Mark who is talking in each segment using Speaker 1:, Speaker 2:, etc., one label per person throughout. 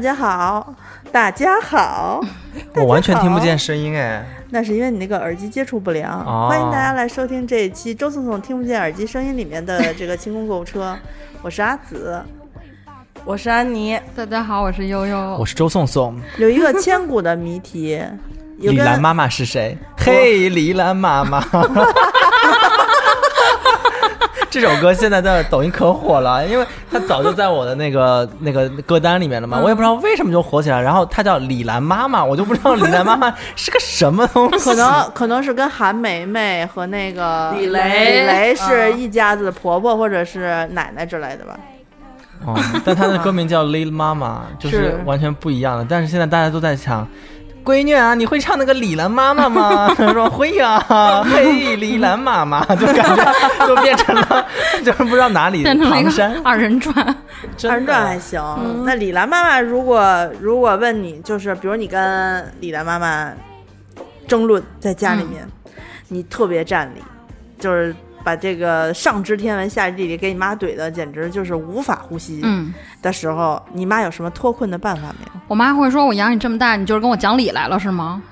Speaker 1: 家好，大家好，
Speaker 2: 我完全听不见声音哎，
Speaker 1: 那是因为你那个耳机接触不良。
Speaker 2: 哦
Speaker 1: 欢迎大家来收听这一期周颂颂听不见耳机声音里面的这个清空购物车，我是阿紫。
Speaker 3: 我是安妮，
Speaker 4: 大家好，我是悠悠。
Speaker 2: 我是周颂颂。
Speaker 1: 有一个千古的谜题，
Speaker 2: 李兰妈妈是谁？嘿，李兰妈妈。这首歌现在在抖音可火了，因为它早就在我的那个 那个歌单里面了嘛，我也不知道为什么就火起来。然后它叫李兰妈妈，我就不知道李兰妈妈是个什么东西。
Speaker 1: 可能可能是跟韩梅梅和那个
Speaker 3: 李雷
Speaker 1: 李雷是一家子的婆婆或者是奶奶之类的吧。
Speaker 2: 哦，但他的歌名叫 Lil Mama，就是
Speaker 1: 是
Speaker 2: 完全不一样的。但是现在大家都在抢，闺女啊，你会唱那个李兰妈妈吗？她 说会呀、嘿，李兰妈妈，就感觉就变成了，就是不知道哪里
Speaker 4: 变成了一
Speaker 2: 唐山。
Speaker 4: 个二人转，
Speaker 1: 二人转还行。那李兰妈妈如果如果问你，就是比如你跟李兰妈妈争论在家里面，你特别占理，就是把这个上知天文下知地理给你妈怼的简直就是无法呼吸
Speaker 4: 嗯，
Speaker 1: 的时候，你妈有什么脱困的办法没有？
Speaker 4: 我妈会说：“我养你这么大，你就是跟我讲理来了是吗？”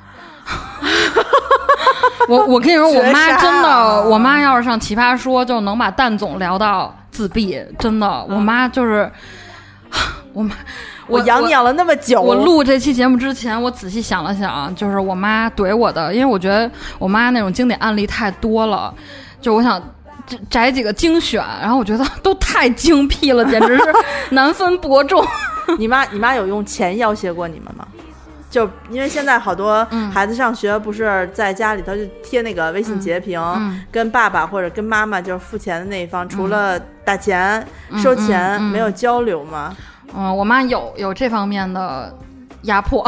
Speaker 4: 我我跟你说，我妈真的，
Speaker 1: 啊
Speaker 4: 我妈要是上奇葩说，就能把蛋总聊到自闭，真的，我妈就是，我妈，
Speaker 1: 我养你养了那么久，
Speaker 4: 我录这期节目之前，我仔细想了想，就是我妈怼我的，因为我觉得我妈那种经典案例太多了，就我想摘摘几个精选，然后我觉得 都太精辟了，简直是 难分伯仲。
Speaker 1: 你妈你妈有用钱要挟过你们吗？就因为现在好多
Speaker 4: 嗯
Speaker 1: 孩子上学不是在家里头就贴那个微信截屏，
Speaker 4: 嗯
Speaker 1: 跟爸爸或者跟妈妈就是付钱的那一方，除了打钱、
Speaker 4: 嗯
Speaker 1: 收钱、没有交流吗？
Speaker 4: 嗯，我妈有有这方面的压迫，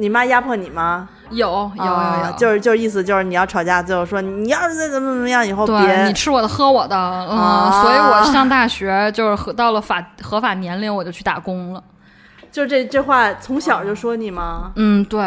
Speaker 1: 你妈压迫你吗？
Speaker 4: 有有有
Speaker 1: 啊
Speaker 4: 有，
Speaker 1: 就是就是意思就是你要吵架，最后说你要是再怎么怎么样，以后别
Speaker 4: 你吃我的喝我的，嗯，
Speaker 1: 啊
Speaker 4: 所以我上大学就是合到了法合法年龄，我就去打工了。
Speaker 1: 就这这话从小就说你吗？
Speaker 4: 嗯，对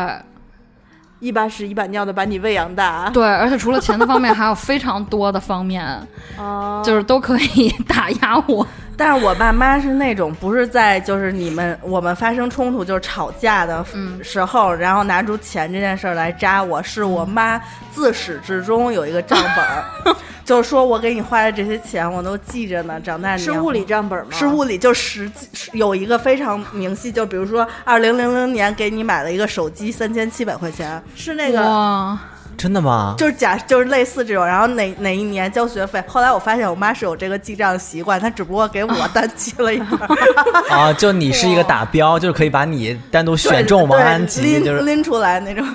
Speaker 1: 一把屎一把尿的把你喂养大，
Speaker 4: 对，而且除了钱的方面，还有非常多的方面，
Speaker 1: 啊，
Speaker 4: 就是都可以打压我。
Speaker 3: 但是我爸妈是那种不是在就是你们我们发生冲突就是吵架的
Speaker 4: 嗯。
Speaker 3: 时候，然后拿出钱这件事儿来扎我，是我妈自始至终有一个账本儿，就是说我给你花的这些钱我都记着呢，长大
Speaker 1: 是物理账本吗？
Speaker 3: 是物理，就实际有一个非常明细，就比如说二零零零年给你买了一个手机三千七百块钱，
Speaker 1: 是那个，
Speaker 2: 真的吗？
Speaker 3: 就是假就是类似这种，然后哪哪一年交学费，后来我发现我妈是有这个记账习惯，她只不过给我单记了一本儿，
Speaker 2: 啊，就你是一个打标，就是可以把你单独选中王安吉，
Speaker 3: 拎
Speaker 2: 就是
Speaker 3: 拎出来那种。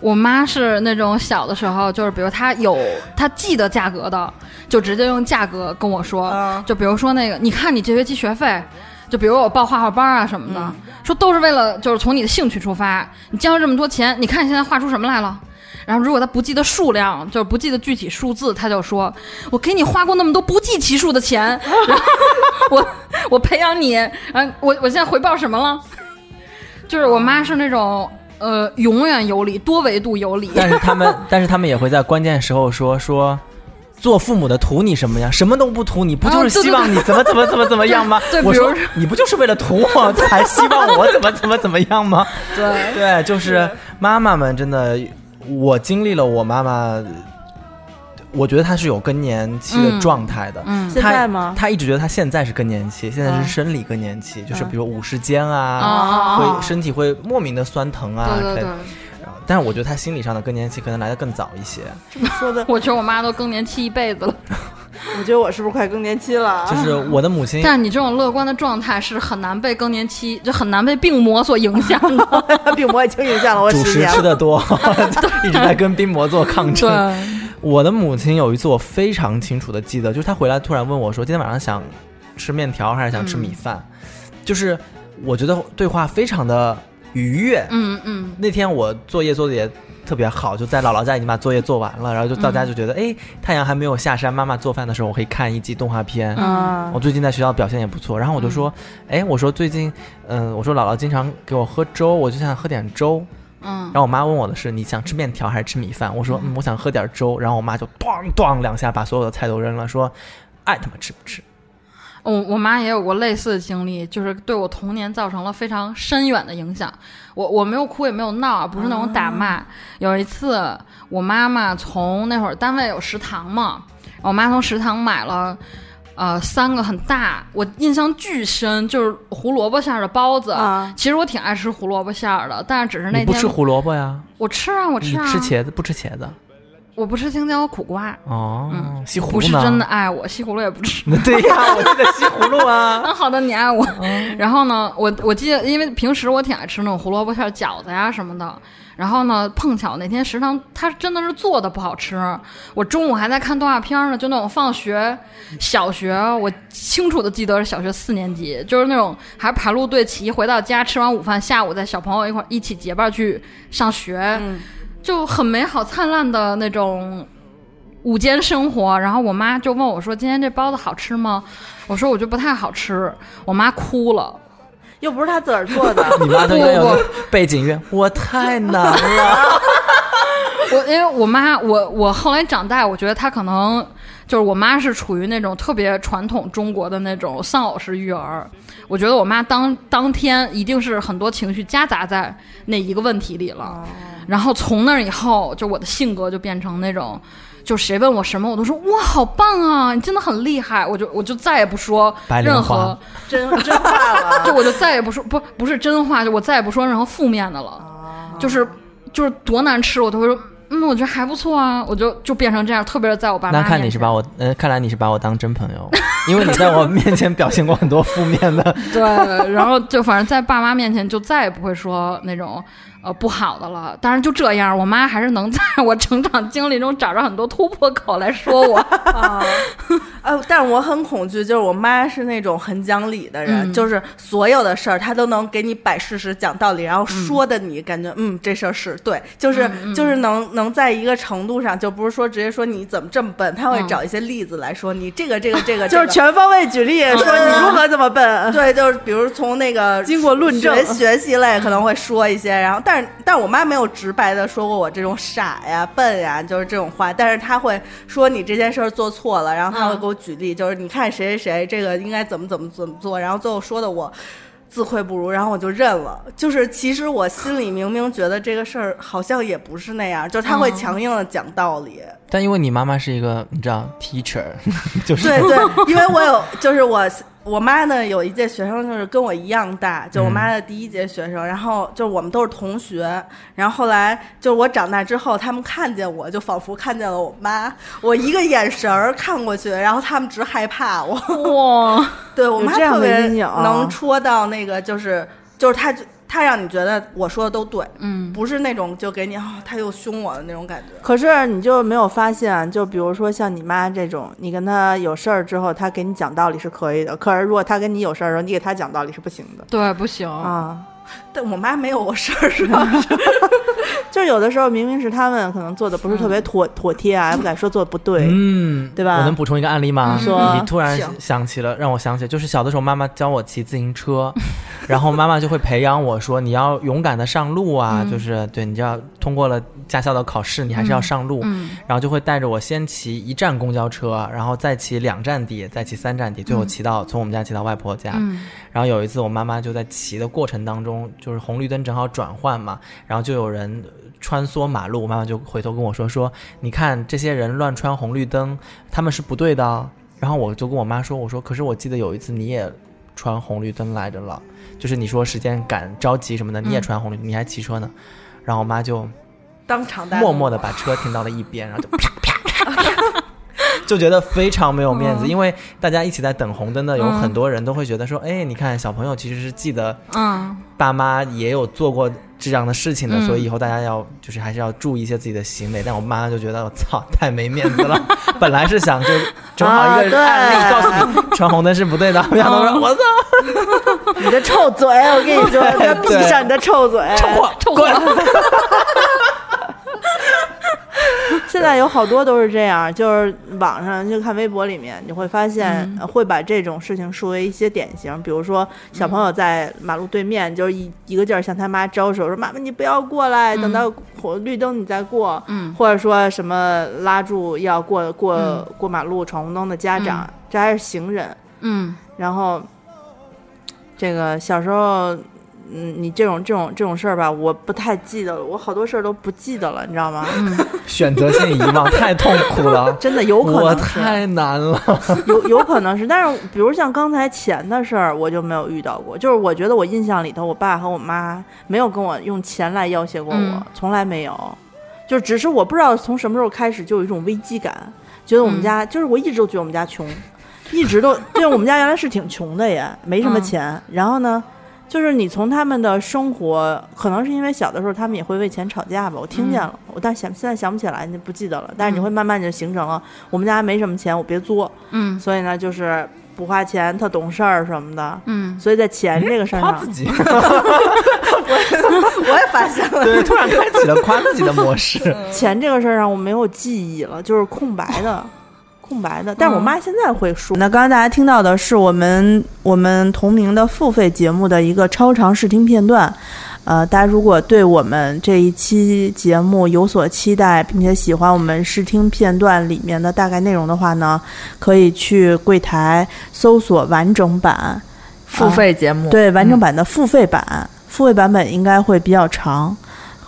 Speaker 4: 我妈是那种小的时候，就是比如她有她记得价格的，就直接用价格跟我说。
Speaker 3: 嗯
Speaker 4: 就比如说那个，你看你这学期学费，就比如我报画画班啊什么的，说都是为了就是从你的兴趣出发，你交了这么多钱，你看你现在画出什么来了？然后如果他不记得数量，就是不记得具体数字，他就说：“我给你花过那么多不计其数的钱，然后我我培养你，然后我我现在回报什么了？”就是我妈是那种呃永远有理，多维度有理。
Speaker 2: 但是他们，但是他们也会在关键时候说说。做父母的图你什么呀？什么都不图你，不就是希望你怎么怎么怎么怎么样吗？我说你不就是为了图我才希望我怎么怎么怎么样吗？
Speaker 4: 对，
Speaker 2: 对，就是妈妈们真的，我经历了我妈妈，我觉得他是有更年期的
Speaker 4: 嗯
Speaker 2: 状态的。
Speaker 4: 嗯
Speaker 1: 现在吗？
Speaker 2: 她一直觉得他现在是更年期，现在
Speaker 1: 嗯
Speaker 2: 是生理更年期，就是
Speaker 1: 嗯
Speaker 2: 比如五十肩
Speaker 4: 啊
Speaker 2: 会身体会莫名的酸疼啊。
Speaker 4: 对对对，
Speaker 2: 但是我觉得他心理上的更年期可能来的更早一些。
Speaker 1: 说的，
Speaker 4: 我觉得我妈都更年期一辈子了。
Speaker 1: 我觉得我是不是快更年期了？
Speaker 2: 就是我的母亲，
Speaker 4: 但是你这种乐观的状态是很难被更年期，就很难被病魔所影响的。
Speaker 1: 病魔已经影响了我
Speaker 2: 主食
Speaker 1: 十年了。
Speaker 2: 吃的多，一直在跟病魔做抗争。
Speaker 4: 对，
Speaker 2: 我的母亲有一次我非常清楚的记得，就是她回来突然问我说：“今天晚上想吃面条还是想吃米饭？”就是我觉得对话非常的愉悦。
Speaker 4: 嗯嗯，
Speaker 2: 那天我作业做的也特别好，就在姥姥家已经把作业做完了，然后就到家就觉得，哎、太阳还没有下山，妈妈做饭的时候我可以看一集动画片。
Speaker 1: 啊
Speaker 2: 我最近在学校表现也不错，然后我就说，哎、我说最近，嗯，我说姥姥经常给我喝粥，我就想喝点粥。
Speaker 4: 嗯
Speaker 2: 然后我妈问我的是你想吃面条还是吃米饭？我说嗯，我想喝点粥。然后我妈就咣咣两下把所有的菜都扔了，说爱他妈吃不吃。
Speaker 4: 我我妈也有过类似的经历，就是对我童年造成了非常深远的影响。我我没有哭也没有闹，不是那种打骂。有一次，我妈妈从那会儿单位有食堂嘛，我妈从食堂买了。呃，三个很大，我印象巨深，就是胡萝卜馅儿的包子。
Speaker 1: 啊
Speaker 4: 其实我挺爱吃胡萝卜馅儿的，但是只是那天
Speaker 2: 你不吃胡萝卜呀？
Speaker 4: 我吃啊，我吃啊，
Speaker 2: 吃茄子不吃茄子？
Speaker 4: 我不吃青椒苦瓜，
Speaker 2: 哦，
Speaker 4: 嗯
Speaker 2: 西葫芦？
Speaker 4: 不是真的。爱我，西葫芦也不吃。
Speaker 2: 对呀，我记得西葫芦啊。
Speaker 4: 嗯，好的，你爱我。
Speaker 2: 嗯
Speaker 4: 然后呢，我我记得，因为平时我挺爱吃那种胡萝卜馅儿饺子呀什么的。然后呢，碰巧那天食堂它真的是做的不好吃。我中午还在看动画片呢，就那种放学，小学我清楚的记得是小学四年级，就是那种还排路队齐，回到家吃完午饭，下午在小朋友一块儿一起结伴去上学，就很美好灿烂的那种午间生活。然后我妈就问我说：“今天这包子好吃吗？”我说：“我觉得不太好吃。”我妈哭了。
Speaker 1: 又不是他自个儿做的，
Speaker 2: 你妈都应该有个背景乐，我太难了。
Speaker 4: 我因为我妈，我我后来长大，我觉得她可能就是我妈是处于那种特别传统中国的那种丧偶式育儿。我觉得我妈当当天一定是很多情绪夹杂在那一个问题里了，然后从那以后，就我的性格就变成那种。就谁问我什么，我都说哇，好棒啊，你真的很厉害。我就我就再也不说
Speaker 2: 白
Speaker 4: 任何，
Speaker 1: 真真话了。
Speaker 4: 就我就再也不说不不是真话，就我再也不说任何负面的了。就是就是多难吃，我都会说，嗯，我觉得还不错啊，我就就变成这样，特别是在我爸妈
Speaker 2: 那看你是把我，呃，看来你是把我当真朋友，因为你在我面前表现过很多负面的。
Speaker 4: 对，然后就反正在爸妈面前就再也不会说那种呃不好的了。当然就这样，我妈还是能在我成长经历中找着很多突破口来说我。
Speaker 3: 啊，呃，但是我很恐惧，就是我妈是那种很讲理的人，
Speaker 4: 嗯。
Speaker 3: 就是所有的事儿她都能给你摆事实、讲道理，然后说的你感觉嗯这事儿是对，就是、
Speaker 4: 嗯
Speaker 3: 就是能能在一个程度上，就不是说直接说你怎么这么笨，她会
Speaker 4: 嗯。
Speaker 3: 找一些例子来说你这个这个这个，
Speaker 1: 就是全方位举例说你如何这么笨。
Speaker 3: 对，就是比如从那个
Speaker 1: 经过论证
Speaker 3: 学学习类可能会说一些，然后但是但是我妈没有直白的说过我这种傻呀、笨呀，就是这种话，但是她会说你这件事儿做错了，然后她会
Speaker 4: 嗯。
Speaker 3: 给我举例，就是你看谁谁谁这个应该怎么怎么怎么做，然后最后说的我。自愧不如，然后我就认了。就是其实我心里明明觉得这个事儿好像也不是那样，就是他会
Speaker 4: 嗯
Speaker 3: 强硬的讲道理。
Speaker 2: 但因为你妈妈是一个，你知道，teacher，就是
Speaker 3: 对对，因为我有，就是我我妈呢有一届学生就是跟我一样大，就我妈的第一届学生，然后就我们都是同学，然后后来就我长大之后，他们看见我就仿佛看见了我妈，我一个眼神儿看过去，然后他们直害怕我。
Speaker 4: 哇，
Speaker 3: 对我妈特别能戳到那个，就是就是她她让你觉得我说的都对，
Speaker 4: 嗯，
Speaker 3: 不是那种就给你啊、她又凶我的那种感觉。
Speaker 1: 可是你就没有发现，就比如说像你妈这种，你跟她有事儿之后，她给你讲道理是可以的。可是如果她跟你有事儿的时候，你给她讲道理是不行的
Speaker 4: 对，不行，
Speaker 1: 啊。
Speaker 3: 但我妈没有我事儿，是吧？
Speaker 1: 就有的时候明明是他们可能做的不是特别妥妥帖啊，也不敢说做的不对。
Speaker 2: 嗯，
Speaker 1: 对吧
Speaker 2: 我能补充一个案例吗？
Speaker 1: 你说
Speaker 2: 你突然想起了，让我想起，就是小的时候妈妈教我骑自行车，然后妈妈就会培养我说你要勇敢的上路啊，
Speaker 4: 嗯
Speaker 2: 就是对，你就要通过了驾校的考试，你还是要上路，
Speaker 4: 嗯
Speaker 2: 然后就会带着我先骑一站公交车，然后再骑两站地，再骑三站地，最后骑到、从我们家骑到外婆家。
Speaker 4: 嗯
Speaker 2: 然后有一次我妈妈就在骑的过程当中，就是红绿灯正好转换嘛，然后就有人穿梭马路，我妈妈就回头跟我说说，你看这些人乱穿红绿灯，他们是不对的哦。然后我就跟我妈说，我说可是我记得有一次你也穿红绿灯来着了，就是你说时间赶着急什么的，你也穿红绿灯，你还骑车呢。然后我妈就
Speaker 3: 当场带
Speaker 2: 默默的把车停到了一边，然后就啪啪啪啪，就觉得非常没有面子，因为大家一起在等红灯的，有很多人都会觉得说，哎，你看小朋友其实是记得
Speaker 4: 嗯，
Speaker 2: 爸妈也有做过这样的事情的，
Speaker 4: 嗯。
Speaker 2: 所以以后大家要就是还是要注意一些自己的行为。但我妈就觉得我操，太没面子了。本来是想就 正好一个
Speaker 1: 啊
Speaker 2: 案例
Speaker 1: 对
Speaker 2: 告诉你闯红灯是不对的，没想到说我操，
Speaker 1: 你的臭嘴，我跟你说，要闭上你的臭嘴。
Speaker 2: 臭货，
Speaker 4: 臭
Speaker 2: 滚！
Speaker 1: 现在有好多都是这样，就是网上就看微博里面，你会发现、会把这种事情树为一些典型，比如说小朋友在马路对面，就是一一个劲儿向他妈招手说：“妈妈，你不要过来，等到红绿灯你再过。”
Speaker 4: 嗯
Speaker 1: 或者说什么拉住要过过、
Speaker 4: 嗯
Speaker 1: 过马路闯红灯的家长，这还是行人。
Speaker 4: 嗯
Speaker 1: 然后这个小时候，嗯，你这种这种这种事儿吧，我不太记得了，我好多事儿都不记得了，你知道吗？
Speaker 4: 嗯，
Speaker 2: 选择性遗忘太痛苦了，
Speaker 1: 真的有可能是，
Speaker 2: 太难了。
Speaker 1: 有有可能是，但是比如像刚才钱的事儿，我就没有遇到过。就是我觉得我印象里头，我爸和我妈没有跟我用钱来要挟过我，
Speaker 4: 嗯
Speaker 1: 从来没有。就只是我不知道从什么时候开始就有一种危机感，觉得我们家、就是我一直都觉得我们家穷，一直都 对我们家原来是挺穷的也，没什么
Speaker 4: 嗯
Speaker 1: 钱。然后呢，就是你从他们的生活，可能是因为小的时候他们也会为钱吵架吧，我听见了，我但想现在想不起来，你不记得了。但是你会慢慢就形成了，我们家没什么钱，我别作。
Speaker 4: 嗯
Speaker 1: 所以呢，就是不花钱，特懂事儿什么的。
Speaker 4: 嗯，
Speaker 1: 所以在钱这个事儿上
Speaker 2: 夸自，己，
Speaker 3: 我也发现了，
Speaker 2: 对，突然开启了夸自己的模式。
Speaker 1: 钱这个事儿上我没有记忆了，就是空白的。空白的，但是我妈现在会说。那刚刚大家听到的是我们我们同名的付费节目的一个超长试听片段，呃，大家如果对我们这一期节目有所期待，并且喜欢我们试听片段里面的大概内容的话呢，可以去柜台搜索完整版，
Speaker 3: 付费节目，
Speaker 1: 对完整版的付费版，付费版本应该会比较长，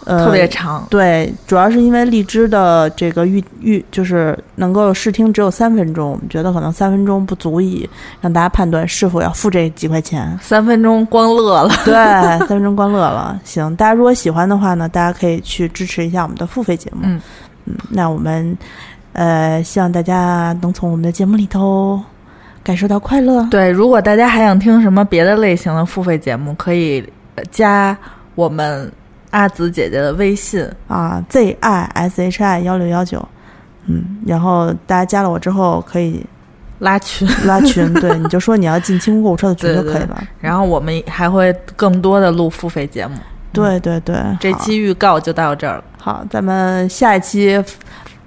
Speaker 1: 呃，
Speaker 3: 特别长，
Speaker 1: 对，主要是因为荔枝的这个预预就是能够试听只有三分钟，我们觉得可能三分钟不足以让大家判断是否要付这几块钱。
Speaker 3: 三分钟光乐了。
Speaker 1: 对，三分钟光乐了。行，大家如果喜欢的话呢，大家可以去支持一下我们的付费节目。
Speaker 3: 嗯
Speaker 1: 嗯，那我们呃，希望大家能从我们的节目里头感受到快乐。
Speaker 3: 对，如果大家还想听什么别的类型的付费节目，可以呃加我们阿紫姐姐的微信。
Speaker 1: 啊，Z I S H I 幺六幺九，嗯，然后大家加了我之后可以
Speaker 3: 拉群，
Speaker 1: 拉群，对，你就说你要进清空购物车的群就可以了。
Speaker 3: 然后我们还会更多的录付费节目。
Speaker 1: 对对对，好
Speaker 3: 这期预告就到这儿了，
Speaker 1: 好，咱们下一期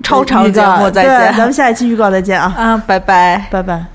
Speaker 3: 超长节目再见
Speaker 1: 咱们下一期预告再见啊，
Speaker 3: 啊，拜拜。
Speaker 1: 拜拜。